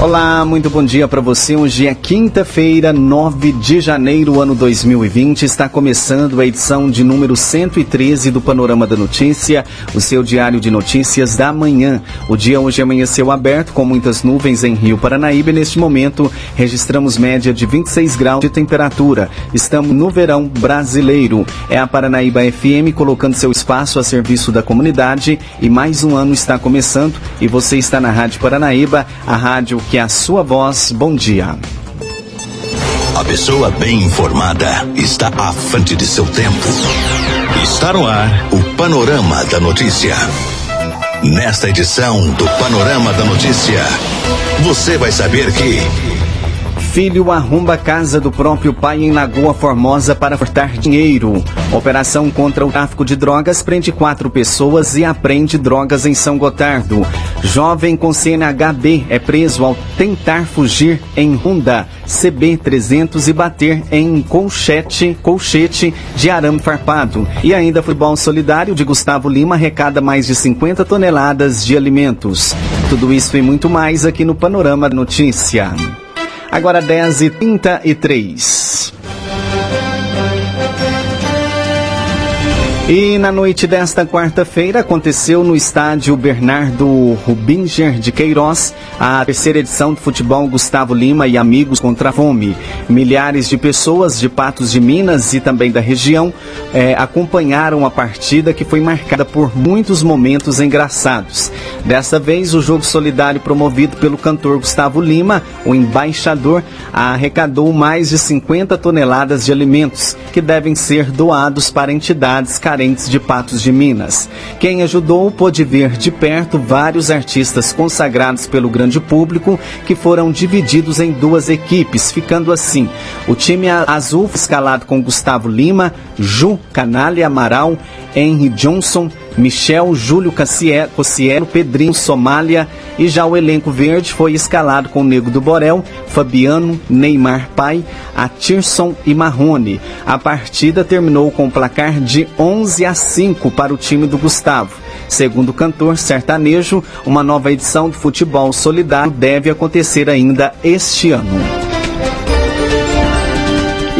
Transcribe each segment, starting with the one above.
Olá, muito bom dia para você. Hoje é quinta-feira, 9 de janeiro, ano 2020. Está começando a edição de número 113 do Panorama da Notícia, o seu diário de notícias da manhã. O dia hoje amanheceu aberto com muitas nuvens em Rio Paranaíba e neste momento registramos média de 26 graus de temperatura. Estamos no verão brasileiro. É a Paranaíba FM colocando seu espaço a serviço da comunidade e mais um ano está começando e você está na Rádio Paranaíba, a rádio que a sua voz. Bom dia. A pessoa bem informada está à frente de seu tempo. Está no ar o Panorama da Notícia. Nesta edição do Panorama da Notícia, você vai saber que. Filho arromba casa do próprio pai em Lagoa Formosa para furtar dinheiro. Operação contra o tráfico de drogas prende quatro pessoas e apreende drogas em São Gotardo. Jovem com CNHB é preso ao tentar fugir em Honda CB300 e bater em colchete, colchete de arame farpado. E ainda futebol solidário de Gustavo Lima arrecada mais de 50 toneladas de alimentos. Tudo isso e muito mais aqui no Panorama Notícia. Agora 10 e 33 na noite desta quarta-feira aconteceu no estádio Bernardo Rubinger de Queiroz a terceira edição do futebol Gustavo Lima e Amigos contra a Fome. Milhares de pessoas de Patos de Minas e também da região eh, acompanharam a partida que foi marcada por muitos momentos engraçados. Dessa vez, o jogo solidário promovido pelo cantor Gustavo Lima, o embaixador, arrecadou mais de 50 toneladas de alimentos que devem ser doados para entidades carentes carentes de Patos de Minas. Quem ajudou pôde ver de perto vários artistas consagrados pelo grande público que foram divididos em duas equipes, ficando assim: o time azul escalado com Gustavo Lima, Ju Canalha Amaral, Henry Johnson, Michel, Júlio Cossiero, Pedrinho Somália e já o elenco verde foi escalado com Nego do Borel, Fabiano, Neymar Pai, Atirson e Marrone. A partida terminou com o placar de 11 a 5 para o time do Gustavo. Segundo o cantor sertanejo, uma nova edição do futebol solidário deve acontecer ainda este ano.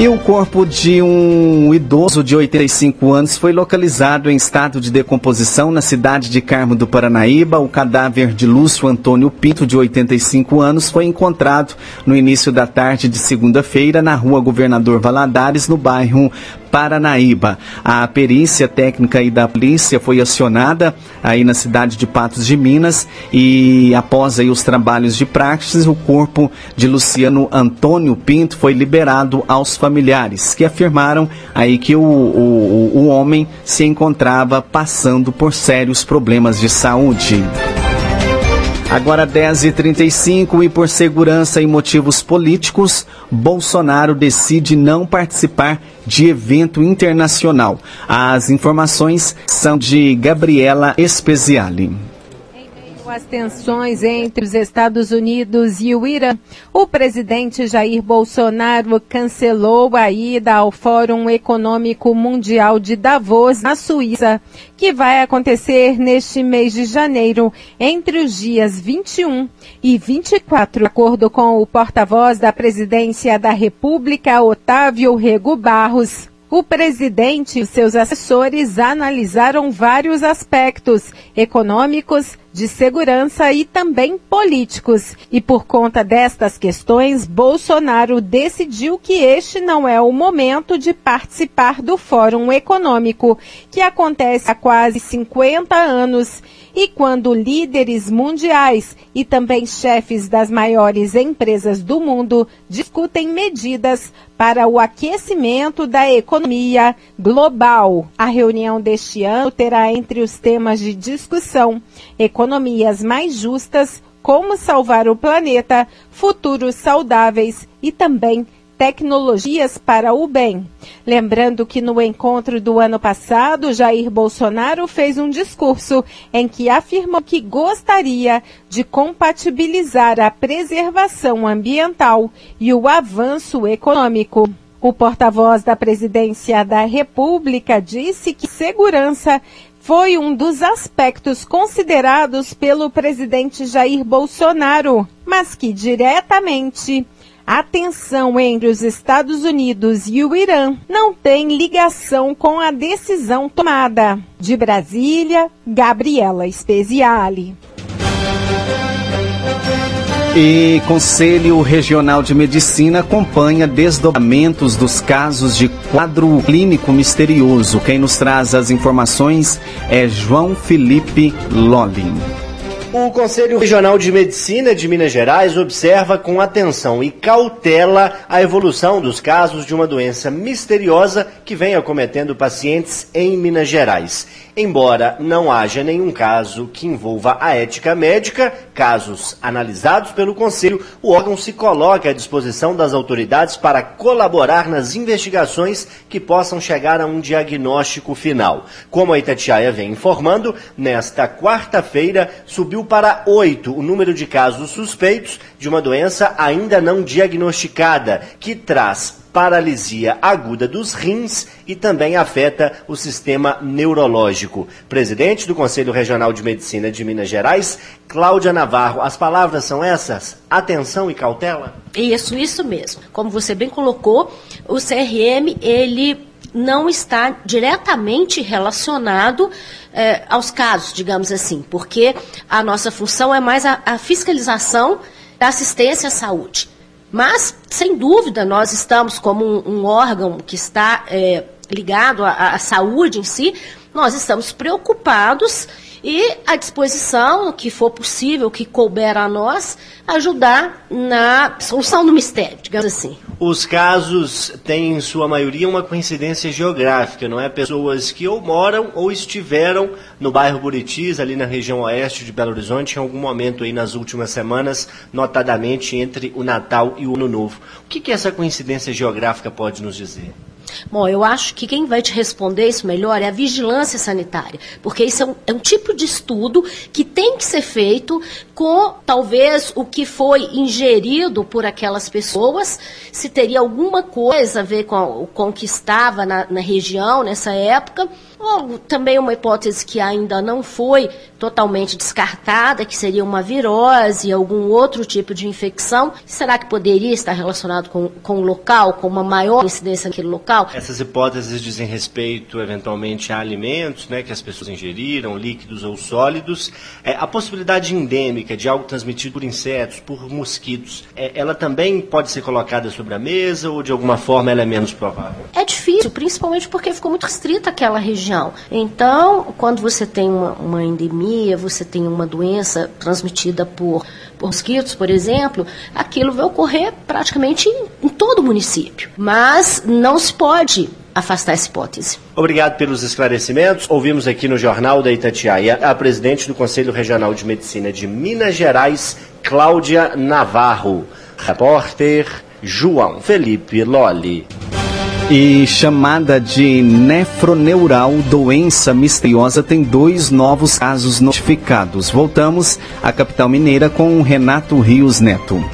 E o corpo de um idoso de 85 anos foi localizado em estado de decomposição na cidade de Carmo do Paranaíba. O cadáver de Lúcio Antônio Pinto, de 85 anos, foi encontrado no início da tarde de segunda-feira na rua Governador Valadares, no bairro Paranaíba. A perícia técnica e da polícia foi acionada aí na cidade de Patos de Minas e após aí os trabalhos de praxis, o corpo de Luciano Antônio Pinto foi liberado aos familiares, que afirmaram aí que o, o, o homem se encontrava passando por sérios problemas de saúde. Agora 10h35 e por segurança e motivos políticos, Bolsonaro decide não participar de evento internacional. As informações são de Gabriela Espeziale as tensões entre os Estados Unidos e o Irã, o presidente Jair Bolsonaro cancelou a ida ao Fórum Econômico Mundial de Davos, na Suíça, que vai acontecer neste mês de janeiro, entre os dias 21 e 24, de acordo com o porta-voz da Presidência da República, Otávio Rego Barros. O presidente e seus assessores analisaram vários aspectos econômicos, de segurança e também políticos. E por conta destas questões, Bolsonaro decidiu que este não é o momento de participar do Fórum Econômico, que acontece há quase 50 anos e quando líderes mundiais e também chefes das maiores empresas do mundo discutem medidas para o aquecimento da economia global. A reunião deste ano terá entre os temas de discussão economias mais justas, como salvar o planeta, futuros saudáveis e também tecnologias para o bem. Lembrando que no encontro do ano passado, Jair Bolsonaro fez um discurso em que afirmou que gostaria de compatibilizar a preservação ambiental e o avanço econômico. O porta-voz da presidência da República disse que segurança foi um dos aspectos considerados pelo presidente Jair Bolsonaro, mas que diretamente a tensão entre os Estados Unidos e o Irã não tem ligação com a decisão tomada. De Brasília, Gabriela Speziale. E Conselho Regional de Medicina acompanha desdobramentos dos casos de quadro clínico misterioso. Quem nos traz as informações é João Felipe Lolin. O Conselho Regional de Medicina de Minas Gerais observa com atenção e cautela a evolução dos casos de uma doença misteriosa que vem acometendo pacientes em Minas Gerais. Embora não haja nenhum caso que envolva a ética médica, casos analisados pelo Conselho, o órgão se coloca à disposição das autoridades para colaborar nas investigações que possam chegar a um diagnóstico final. Como a Itatiaia vem informando, nesta quarta-feira subiu para oito o número de casos suspeitos de uma doença ainda não diagnosticada, que traz paralisia aguda dos rins e também afeta o sistema neurológico. Presidente do Conselho Regional de Medicina de Minas Gerais, Cláudia Navarro, as palavras são essas? Atenção e cautela? Isso, isso mesmo. Como você bem colocou, o CRM, ele não está diretamente relacionado eh, aos casos, digamos assim, porque a nossa função é mais a, a fiscalização da assistência à saúde. Mas, sem dúvida, nós estamos como um, um órgão que está é, ligado à, à saúde em si, nós estamos preocupados e à disposição, o que for possível, o que couber a nós, ajudar na solução do mistério, digamos assim. Os casos têm, em sua maioria, uma coincidência geográfica, não é? Pessoas que ou moram ou estiveram no bairro Buritis, ali na região oeste de Belo Horizonte, em algum momento aí nas últimas semanas, notadamente entre o Natal e o Ano Novo. O que, que essa coincidência geográfica pode nos dizer? Bom, eu acho que quem vai te responder isso melhor é a vigilância sanitária, porque isso é um, é um, tipo de estudo que tem que ser feito com talvez o que foi ingerido por aquelas pessoas, se teria alguma coisa a ver com, com o que estava na, na região nessa época ou também uma hipótese que ainda não foi totalmente descartada, que seria uma virose, algum outro tipo de infecção. Será que poderia estar relacionado com, com o local, com uma maior incidência naquele local? Essas hipóteses dizem respeito, eventualmente, a alimentos né, que as pessoas ingeriram, líquidos ou sólidos. É, a possibilidade endêmica de algo transmitido por insetos, por mosquitos, é, ela também pode ser colocada sobre a mesa ou, de alguma forma, ela é menos provável? É difícil, principalmente porque ficou muito restrita aquela região Então, quando você tem uma, uma endemia, você tem uma doença transmitida por, por mosquitos, por exemplo, aquilo vai ocorrer praticamente em, em todo o município. Mas não se pode afastar essa hipótese. Obrigado pelos esclarecimentos. Ouvimos aqui no Jornal da Itatiaia a presidente do Conselho Regional de Medicina de Minas Gerais, Cláudia Navarro. Repórter João Felipe Lolli. E chamada de nefroneural, doença misteriosa, tem dois novos casos notificados. Voltamos à capital mineira com Renato Rios Neto.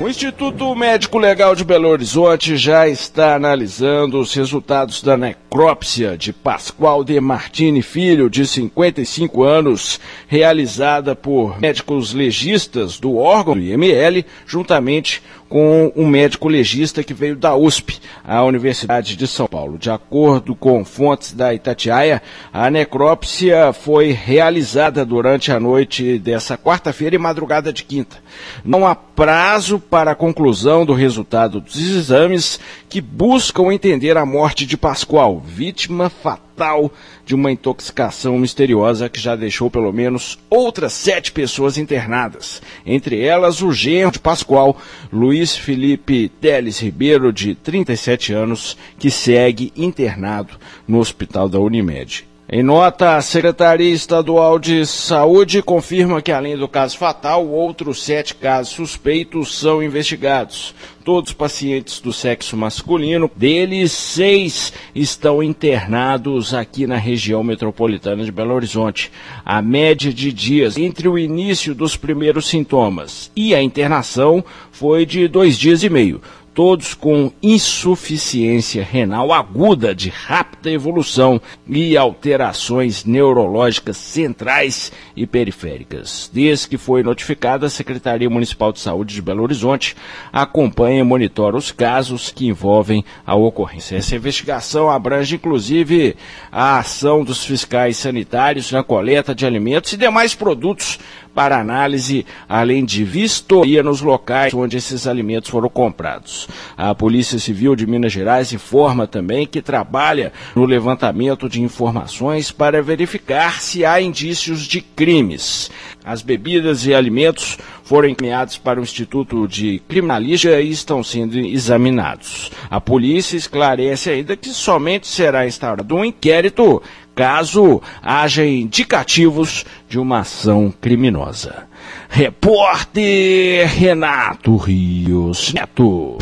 O Instituto Médico Legal de Belo Horizonte já está analisando os resultados da necrópsia de Pascoal de Martini Filho, de 55 anos, realizada por médicos legistas do órgão do IML, juntamente com um médico legista que veio da USP, a Universidade de São Paulo. De acordo com fontes da Itatiaia, a necrópsia foi realizada durante a noite dessa quarta-feira e madrugada de quinta. Não há prazo para a conclusão do resultado dos exames que buscam entender a morte de Pascoal, vítima fatal de uma intoxicação misteriosa que já deixou pelo menos outras sete pessoas internadas, entre elas o genro de Pascoal, Luiz Felipe Teles Ribeiro, de 37 anos, que segue internado no hospital da Unimed. Em nota, a Secretaria Estadual de Saúde confirma que, além do caso fatal, outros sete casos suspeitos são investigados. Todos pacientes do sexo masculino, deles seis estão internados aqui na região metropolitana de Belo Horizonte. A média de dias entre o início dos primeiros sintomas e a internação foi de dois dias e meio todos com insuficiência renal aguda de rápida evolução e alterações neurológicas centrais e periféricas. Desde que foi notificada, a Secretaria Municipal de Saúde de Belo Horizonte acompanha e monitora os casos que envolvem a ocorrência. Essa investigação abrange inclusive a ação dos fiscais sanitários na coleta de alimentos e demais produtos para análise, além de vistoria nos locais onde esses alimentos foram comprados. A Polícia Civil de Minas Gerais informa também que trabalha no levantamento de informações para verificar se há indícios de crimes. As bebidas e alimentos foram encaminhados para o Instituto de Criminalística e estão sendo examinados. A polícia esclarece ainda que somente será instaurado um inquérito caso haja indicativos de uma ação criminosa. Repórter Renato Rios Neto.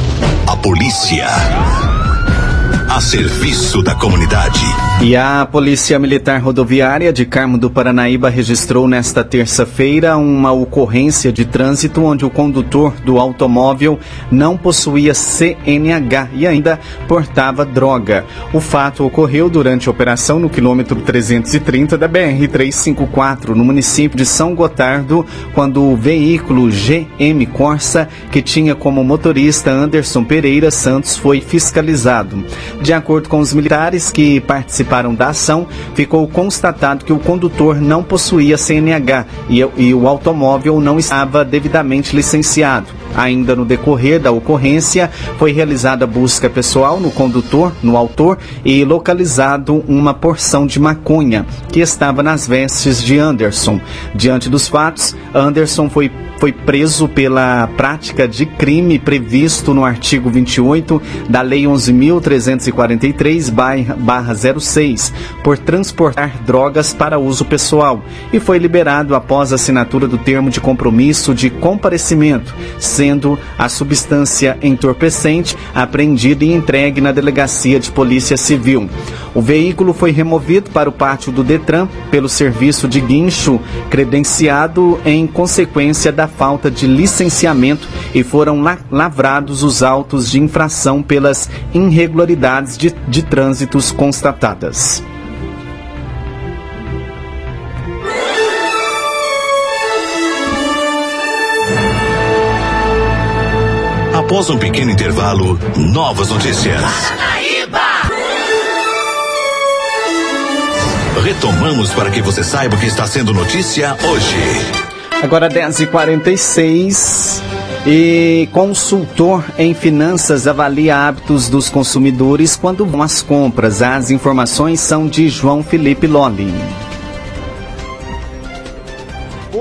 A polícia a serviço da comunidade. E a Polícia Militar Rodoviária de Carmo do Paranaíba registrou nesta terça-feira uma ocorrência de trânsito onde o condutor do automóvel não possuía CNH e ainda portava droga. O fato ocorreu durante a operação no quilômetro 330 da BR-354, no município de São Gotardo, quando o veículo GM Corsa, que tinha como motorista Anderson Pereira Santos, foi fiscalizado. De acordo com os militares que participaram da ação, ficou constatado que o condutor não possuía CNH e, e o automóvel não estava devidamente licenciado. Ainda no decorrer da ocorrência, foi realizada busca pessoal no condutor, no autor, e localizado uma porção de maconha que estava nas vestes de Anderson. Diante dos fatos, Anderson foi foi preso pela prática de crime previsto no artigo 28 da Lei 11.343-06, por transportar drogas para uso pessoal, e foi liberado após assinatura do termo de compromisso de comparecimento, sendo a substância entorpecente apreendida e entregue na Delegacia de Polícia Civil. O veículo foi removido para o pátio do Detran pelo serviço de guincho credenciado em consequência da falta de licenciamento e foram lavrados os autos de infração pelas irregularidades de, de trânsitos constatadas. Após um pequeno intervalo, novas notícias. Retomamos para que você saiba o que está sendo notícia hoje. Agora 10h46 e consultor em finanças avalia hábitos dos consumidores quando vão às compras. As informações são de João Felipe Lolli.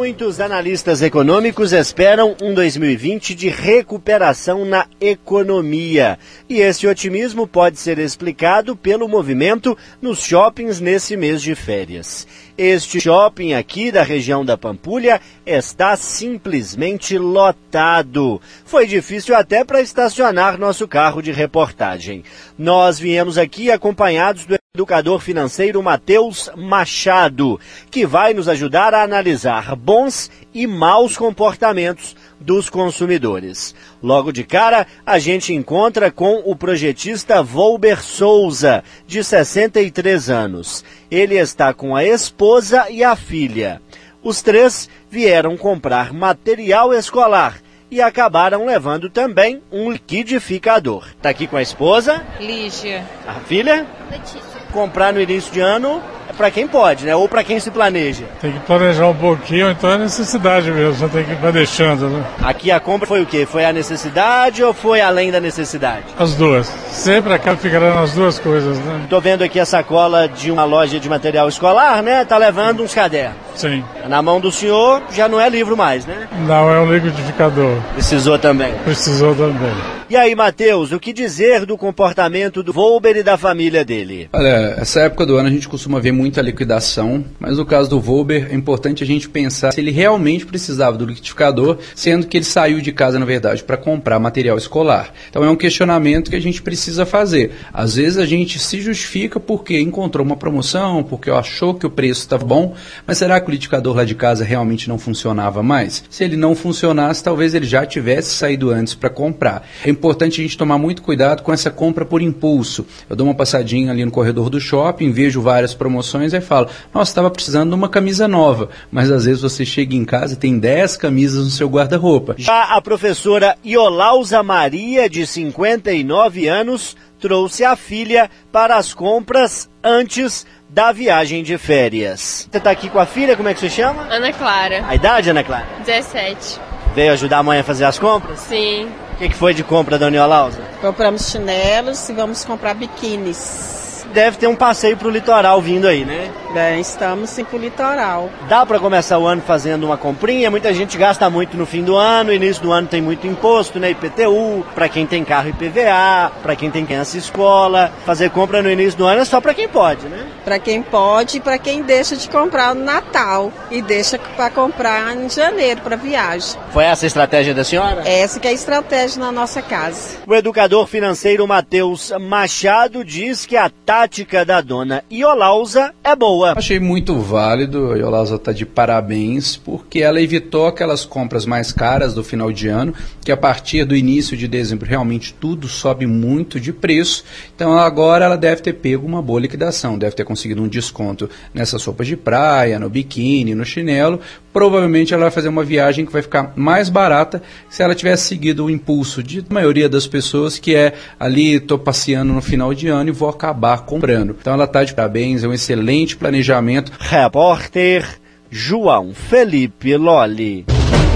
Muitos analistas econômicos esperam um 2020 de recuperação na economia. E esse otimismo pode ser explicado pelo movimento nos shoppings nesse mês de férias. Este shopping aqui da região da Pampulha está simplesmente lotado. Foi difícil até para estacionar nosso carro de reportagem. Nós viemos aqui acompanhados do educador financeiro Matheus Machado, que vai nos ajudar a analisar bons e maus comportamentos dos consumidores. Logo de cara, a gente encontra com o projetista Volber Souza, de 63 anos. Ele está com a esposa e a filha. Os três vieram comprar material escolar e acabaram levando também um liquidificador. Está aqui com a esposa? Lígia. A filha? Letícia. Comprar no início de ano para quem pode, né? Ou para quem se planeja. Tem que planejar um pouquinho, então é necessidade mesmo, você tem que ir deixando, né? Aqui a compra foi o quê? Foi a necessidade ou foi além da necessidade? As duas. Sempre acaba ficando nas duas coisas, né? Tô vendo aqui a sacola de uma loja de material escolar, né? Tá levando uns cadernos. Sim. Na mão do senhor já não é livro mais, né? Não, é um liquidificador. Precisou também. Precisou também. E aí, Matheus, o que dizer do comportamento do Volber e da família dele? Olha, essa época do ano a gente costuma ver muita liquidação, mas no caso do Volber é importante a gente pensar se ele realmente precisava do liquidificador, sendo que ele saiu de casa, na verdade, para comprar material escolar. Então é um questionamento que a gente precisa fazer. Às vezes a gente se justifica porque encontrou uma promoção, porque achou que o preço estava bom, mas será que liquidificador lá de casa realmente não funcionava mais? Se ele não funcionasse, talvez ele já tivesse saído antes para comprar. É importante a gente tomar muito cuidado com essa compra por impulso. Eu dou uma passadinha ali no corredor do shopping, vejo várias promoções e falo, nossa, estava precisando de uma camisa nova. Mas às vezes você chega em casa e tem 10 camisas no seu guarda-roupa. Já a professora Iolausa Maria, de 59 anos, trouxe a filha para as compras antes da viagem de férias. Você está aqui com a filha, como é que você chama? Ana Clara. A idade, Ana Clara? 17. Veio ajudar a mãe a fazer as compras? Sim. O que, que foi de compra, Dona Iolausa? Compramos chinelos e vamos comprar biquínis. Deve ter um passeio pro litoral vindo aí, né? Bem, estamos sim pro litoral. Dá para começar o ano fazendo uma comprinha? Muita gente gasta muito no fim do ano, início do ano tem muito imposto, né? IPTU, para quem tem carro IPVA, para quem tem criança escola. Fazer compra no início do ano é só para quem pode, né? Para quem pode e para quem deixa de comprar no Natal e deixa para comprar em janeiro para viagem. Foi essa a estratégia da senhora? Essa que é a estratégia na nossa casa. O educador financeiro Matheus Machado diz que a tática da dona Iolausa é boa. Achei muito válido, a Iolausa está de parabéns, porque ela evitou aquelas compras mais caras do final de ano, que a partir do início de dezembro realmente tudo sobe muito de preço. Então agora ela deve ter pego uma boa liquidação, deve ter conseguido um desconto nessas roupas de praia, no biquíni, no chinelo. Provavelmente ela vai fazer uma viagem que vai ficar mais barata se ela tivesse seguido o impulso de maioria das pessoas, que é ali estou passeando no final de ano e vou acabar comprando. Então ela está de parabéns, é um excelente planejamento. Repórter João Felipe Lolli.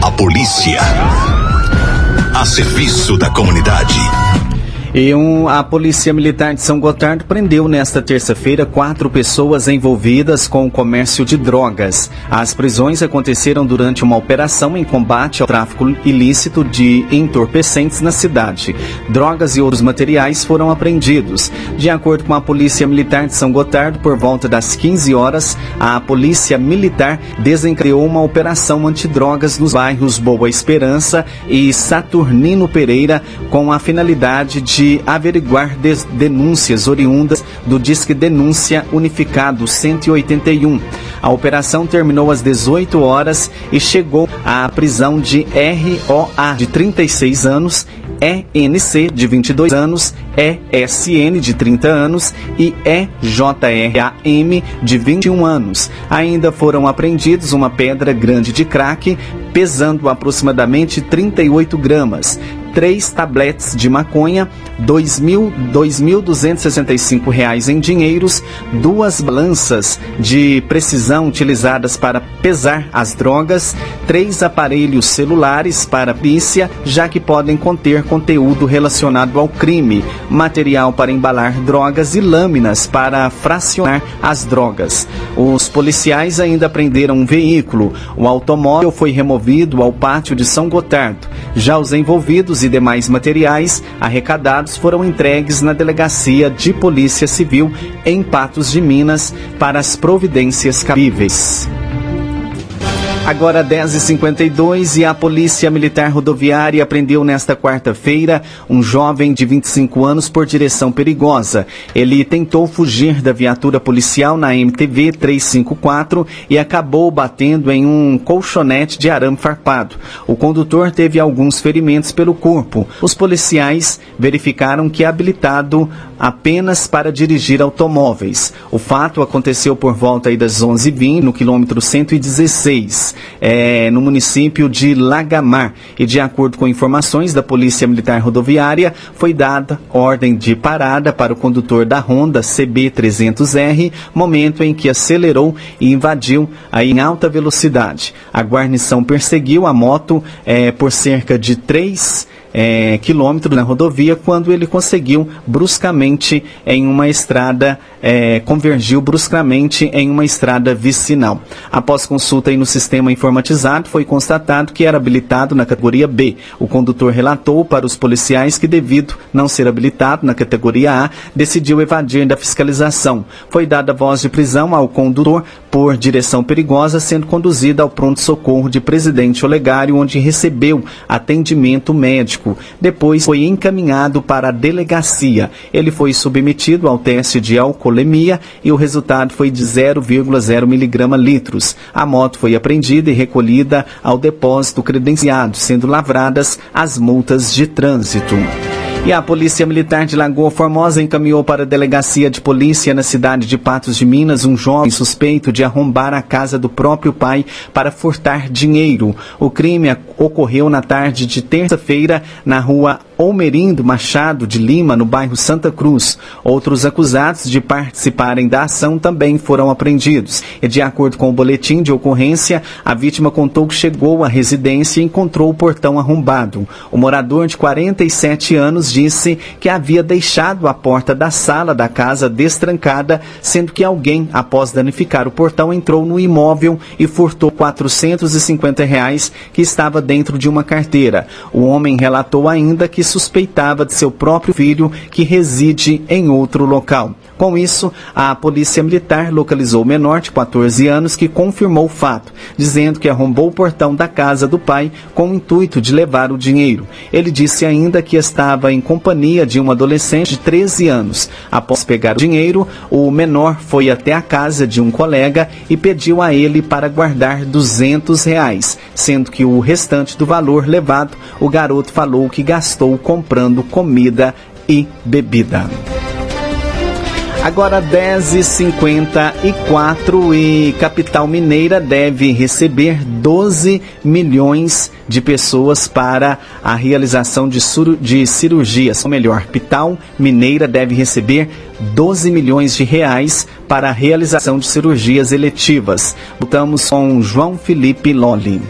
A polícia. A serviço da comunidade. E um, a Polícia Militar de São Gotardo prendeu nesta terça-feira quatro pessoas envolvidas com o comércio de drogas. As prisões aconteceram durante uma operação em combate ao tráfico ilícito de entorpecentes na cidade. Drogas e outros materiais foram apreendidos. De acordo com a Polícia Militar de São Gotardo, por volta das 15 horas, a Polícia Militar desencadeou uma operação antidrogas nos bairros Boa Esperança e Saturnino Pereira com a finalidade de de averiguar denúncias oriundas do Disque Denúncia Unificado 181. A operação terminou às 18 horas e chegou à prisão de ROA, de 36 anos, ENC, de 22 anos, ESN, de 30 anos e EJRAM, de 21 anos. Ainda foram apreendidos uma pedra grande de crack, pesando aproximadamente 38 gramas, três tabletes de maconha, R$ 2.265 em dinheiros, duas balanças de precisão utilizadas para pesar as drogas, três aparelhos celulares para polícia, já que podem conter conteúdo relacionado ao crime, material para embalar drogas e lâminas para fracionar as drogas. Os policiais ainda prenderam um veículo. O automóvel foi removido ao pátio de São Gotardo. Já os envolvidos e demais materiais arrecadados foram entregues na Delegacia de Polícia Civil em Patos de Minas para as providências cabíveis. Agora 10h52 e a Polícia Militar Rodoviária prendeu nesta quarta-feira um jovem de 25 anos por direção perigosa. Ele tentou fugir da viatura policial na MTV 354 e acabou batendo em um colchonete de arame farpado. O condutor teve alguns ferimentos pelo corpo. Os policiais verificaram que é habilitado apenas para dirigir automóveis. O fato aconteceu por volta das 11h20 no quilômetro 116 é, no município de Lagamar. E de acordo com informações da Polícia Militar Rodoviária, foi dada ordem de parada para o condutor da Honda CB300R, momento em que acelerou e invadiu aí em alta velocidade. A guarnição perseguiu a moto é, por cerca de 3 é, quilômetros na rodovia quando ele conseguiu bruscamente em uma estrada é, convergiu bruscamente em uma estrada vicinal. Após consulta no sistema informatizado, foi constatado que era habilitado na categoria B. O condutor relatou para os policiais que, devido não ser habilitado na categoria A, decidiu evadir da fiscalização. Foi dada voz de prisão ao condutor por direção perigosa, sendo conduzido ao pronto-socorro de Presidente Olegário, onde recebeu atendimento médico. Depois foi encaminhado para a delegacia. Ele foi submetido ao teste de alcoolemia e o resultado foi de 0,0 miligrama litros. A moto foi apreendida e recolhida ao depósito credenciado, sendo lavradas as multas de trânsito. E a Polícia Militar de Lagoa Formosa encaminhou para a delegacia de polícia na cidade de Patos de Minas um jovem suspeito de arrombar a casa do próprio pai para furtar dinheiro. O crime ocorreu na tarde de terça-feira na rua Almerindo Machado de Lima, no bairro Santa Cruz. Outros acusados de participarem da ação também foram apreendidos. E de acordo com o boletim de ocorrência, a vítima contou que chegou à residência e encontrou o portão arrombado. O morador de 47 anos disse que havia deixado a porta da sala da casa destrancada, sendo que alguém, após danificar o portão, entrou no imóvel e furtou 450 reais que estava dentro de uma carteira. O homem relatou ainda que suspeitava de seu próprio filho que reside em outro local. Com isso, a Polícia Militar localizou o menor de 14 anos que confirmou o fato, dizendo que arrombou o portão da casa do pai com o intuito de levar o dinheiro. Ele disse ainda que estava em companhia de um adolescente de 13 anos. Após pegar o dinheiro, o menor foi até a casa de um colega e pediu a ele para guardar 200 reais, sendo que o restante do valor levado, o garoto falou que gastou comprando comida e bebida. Agora 10h54 e Capital Mineira deve receber 12 milhões de pessoas para a realização de, de cirurgias. Ou melhor, Capital Mineira deve receber 12 milhões de reais para a realização de cirurgias eletivas. Voltamos com João Felipe Lolli.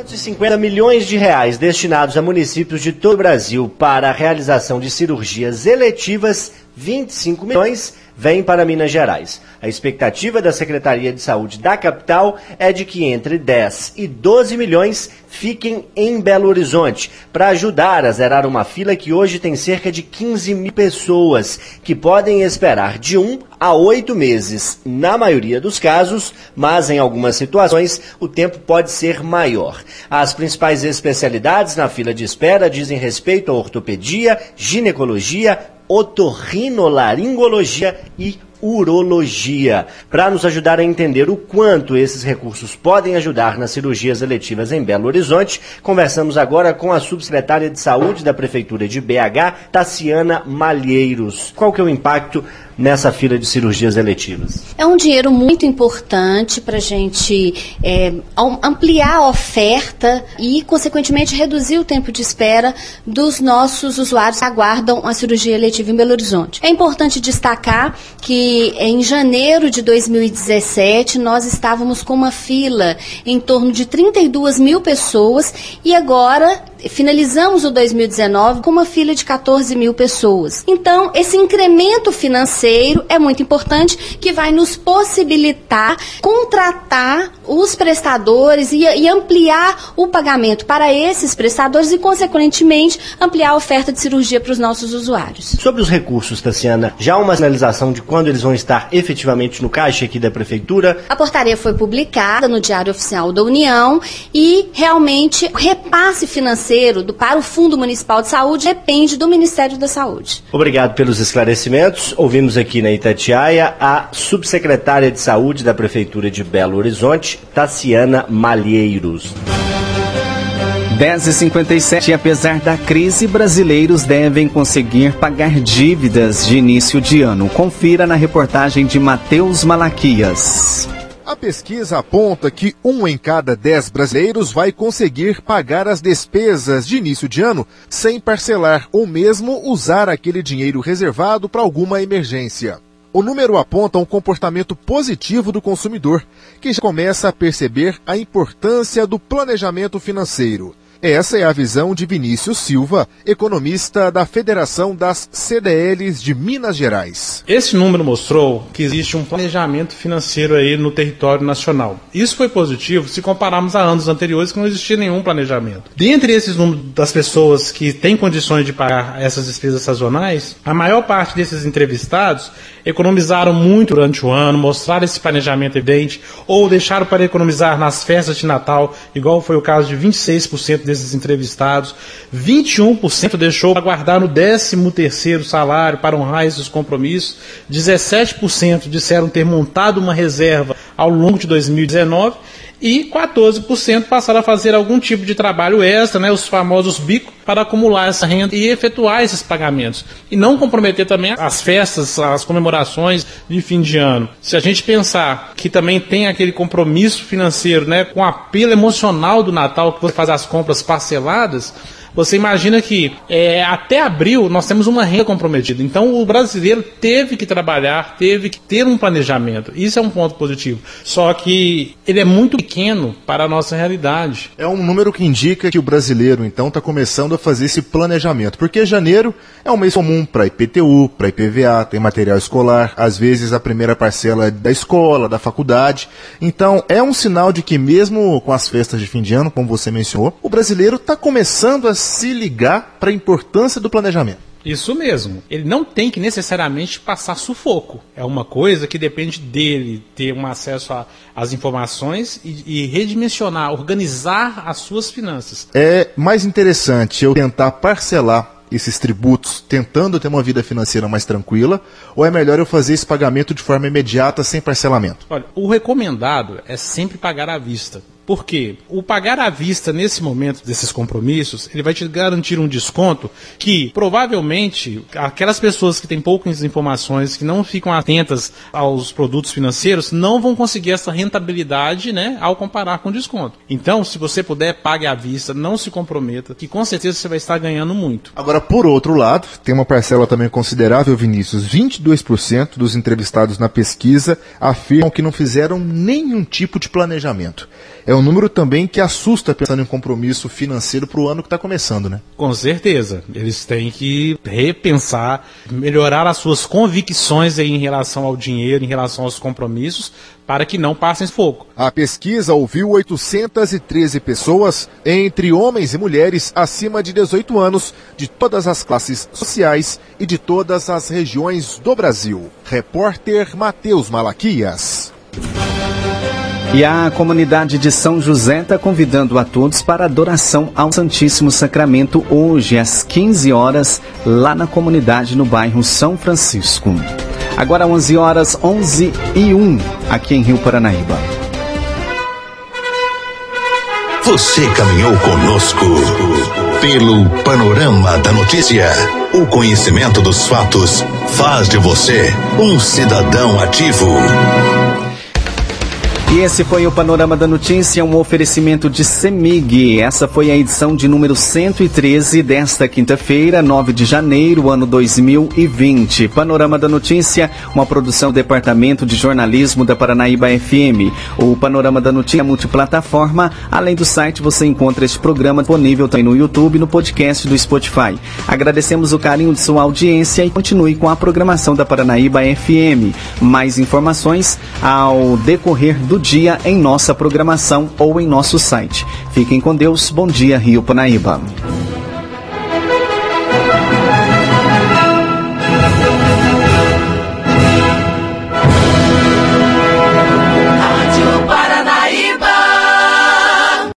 250 milhões de reais destinados a municípios de todo o Brasil para a realização de cirurgias eletivas 25 milhões vêm para Minas Gerais. A expectativa da Secretaria de Saúde da capital é de que entre 10 e 12 milhões fiquem em Belo Horizonte, para ajudar a zerar uma fila que hoje tem cerca de 15 mil pessoas, que podem esperar de um a oito meses, na maioria dos casos, mas em algumas situações o tempo pode ser maior. As principais especialidades na fila de espera dizem respeito à ortopedia, ginecologia, otorrinolaringologia e urologia. Para nos ajudar a entender o quanto esses recursos podem ajudar nas cirurgias eletivas em Belo Horizonte, conversamos agora com a subsecretária de Saúde da Prefeitura de BH, Tassiana Malheiros. Qual que é o impacto nessa fila de cirurgias eletivas? É um dinheiro muito importante para a gente é, ampliar a oferta e, consequentemente, reduzir o tempo de espera dos nossos usuários que aguardam a cirurgia eletiva em Belo Horizonte. É importante destacar que em janeiro de 2017 nós estávamos com uma fila em torno de 32 mil pessoas e agora finalizamos o 2019 com uma fila de 14 mil pessoas. Então, esse incremento financeiro é muito importante que vai nos possibilitar contratar os prestadores e, e ampliar o pagamento para esses prestadores e, consequentemente, ampliar a oferta de cirurgia para os nossos usuários. Sobre os recursos, Tassiana, já uma sinalização de quando eles vão estar efetivamente no caixa aqui da Prefeitura? A portaria foi publicada no Diário Oficial da União e realmente o repasse financeiro financeiro do, para o Fundo Municipal de Saúde depende do Ministério da Saúde. Obrigado pelos esclarecimentos. Ouvimos aqui na Itatiaia a subsecretária de Saúde da Prefeitura de Belo Horizonte, Tassiana Malheiros. 10h57, apesar da crise, brasileiros devem conseguir pagar dívidas de início de ano. Confira na reportagem de Matheus Malaquias. A pesquisa aponta que um em cada dez brasileiros vai conseguir pagar as despesas de início de ano sem parcelar ou mesmo usar aquele dinheiro reservado para alguma emergência. O número aponta um comportamento positivo do consumidor, que já começa a perceber a importância do planejamento financeiro. Essa é a visão de Vinícius Silva, economista da Federação das CDLs de Minas Gerais. Esse número mostrou que existe um planejamento financeiro aí no território nacional. Isso foi positivo se compararmos a anos anteriores que não existia nenhum planejamento. Dentre esses números das pessoas que têm condições de pagar essas despesas sazonais, a maior parte desses entrevistados economizaram muito durante o ano, mostraram esse planejamento evidente, ou deixaram para economizar nas festas de Natal, igual foi o caso de 26% desses entrevistados. 21% deixou para guardar no 13º salário para honrar esses compromissos. 17% disseram ter montado uma reserva ao longo de 2019 e 14% passaram a fazer algum tipo de trabalho extra, né, os famosos bicos, para acumular essa renda e efetuar esses pagamentos. E não comprometer também as festas, as comemorações de fim de ano. Se a gente pensar que também tem aquele compromisso financeiro, né, com o apelo emocional do Natal, que você faz as compras parceladas, você imagina que é, até abril nós temos uma renda comprometida. Então o brasileiro teve que trabalhar, teve que ter um planejamento. Isso é um ponto positivo. Só que ele é muito pequeno para a nossa realidade. É um número que indica que o brasileiro então está começando a fazer esse planejamento. Porque janeiro é um mês comum para IPTU, para IPVA, tem material escolar, às vezes a primeira parcela da escola, da faculdade. Então é um sinal de que mesmo com as festas de fim de ano, como você mencionou, o brasileiro está começando a se ligar para a importância do planejamento. Isso mesmo. Ele não tem que necessariamente passar sufoco. É uma coisa que depende dele ter um acesso às informações e, e, redimensionar, organizar as suas finanças. É mais interessante eu tentar parcelar esses tributos tentando ter uma vida financeira mais tranquila ou é melhor eu fazer esse pagamento de forma imediata sem parcelamento? Olha, o recomendado é sempre pagar à vista. Por quê? O pagar à vista nesse momento desses compromissos, ele vai te garantir um desconto que provavelmente aquelas pessoas que têm poucas informações, que não ficam atentas aos produtos financeiros, não vão conseguir essa rentabilidade, né, ao comparar com desconto. Então, se você puder, pague à vista, não se comprometa, que com certeza você vai estar ganhando muito. Agora, por outro lado, tem uma parcela também considerável, Vinícius, 22% dos entrevistados na pesquisa afirmam que não fizeram nenhum tipo de planejamento. É um número também que assusta pensando em compromisso financeiro para o ano que está começando, né? Com certeza. Eles têm que repensar, melhorar as suas convicções em relação ao dinheiro, em relação aos compromissos, para que não passem fogo. A pesquisa ouviu 813 pessoas, entre homens e mulheres acima de 18 anos, de todas as classes sociais e de todas as regiões do Brasil. Repórter Matheus Malaquias. E a comunidade de São José está convidando a todos para adoração ao Santíssimo Sacramento hoje às 15 horas lá na comunidade no bairro São Francisco. Agora 11 horas 11 e 1 aqui em Rio Paranaíba. Você caminhou conosco pelo panorama da notícia. O conhecimento dos fatos faz de você um cidadão ativo. E esse foi o Panorama da Notícia, um oferecimento de Semig. Essa foi a edição de número 113 desta quinta-feira, 9 de janeiro, ano 2020. Panorama da Notícia, uma produção do Departamento de Jornalismo da Paranaíba FM. O Panorama da Notícia é multiplataforma. Além do site, você encontra este programa disponível também no YouTube e no podcast do Spotify. Agradecemos o carinho de sua audiência e continue com a programação da Paranaíba FM. Mais informações ao decorrer do dia em nossa programação ou em nosso site. Fiquem com Deus. Bom dia, Rio Panaíba.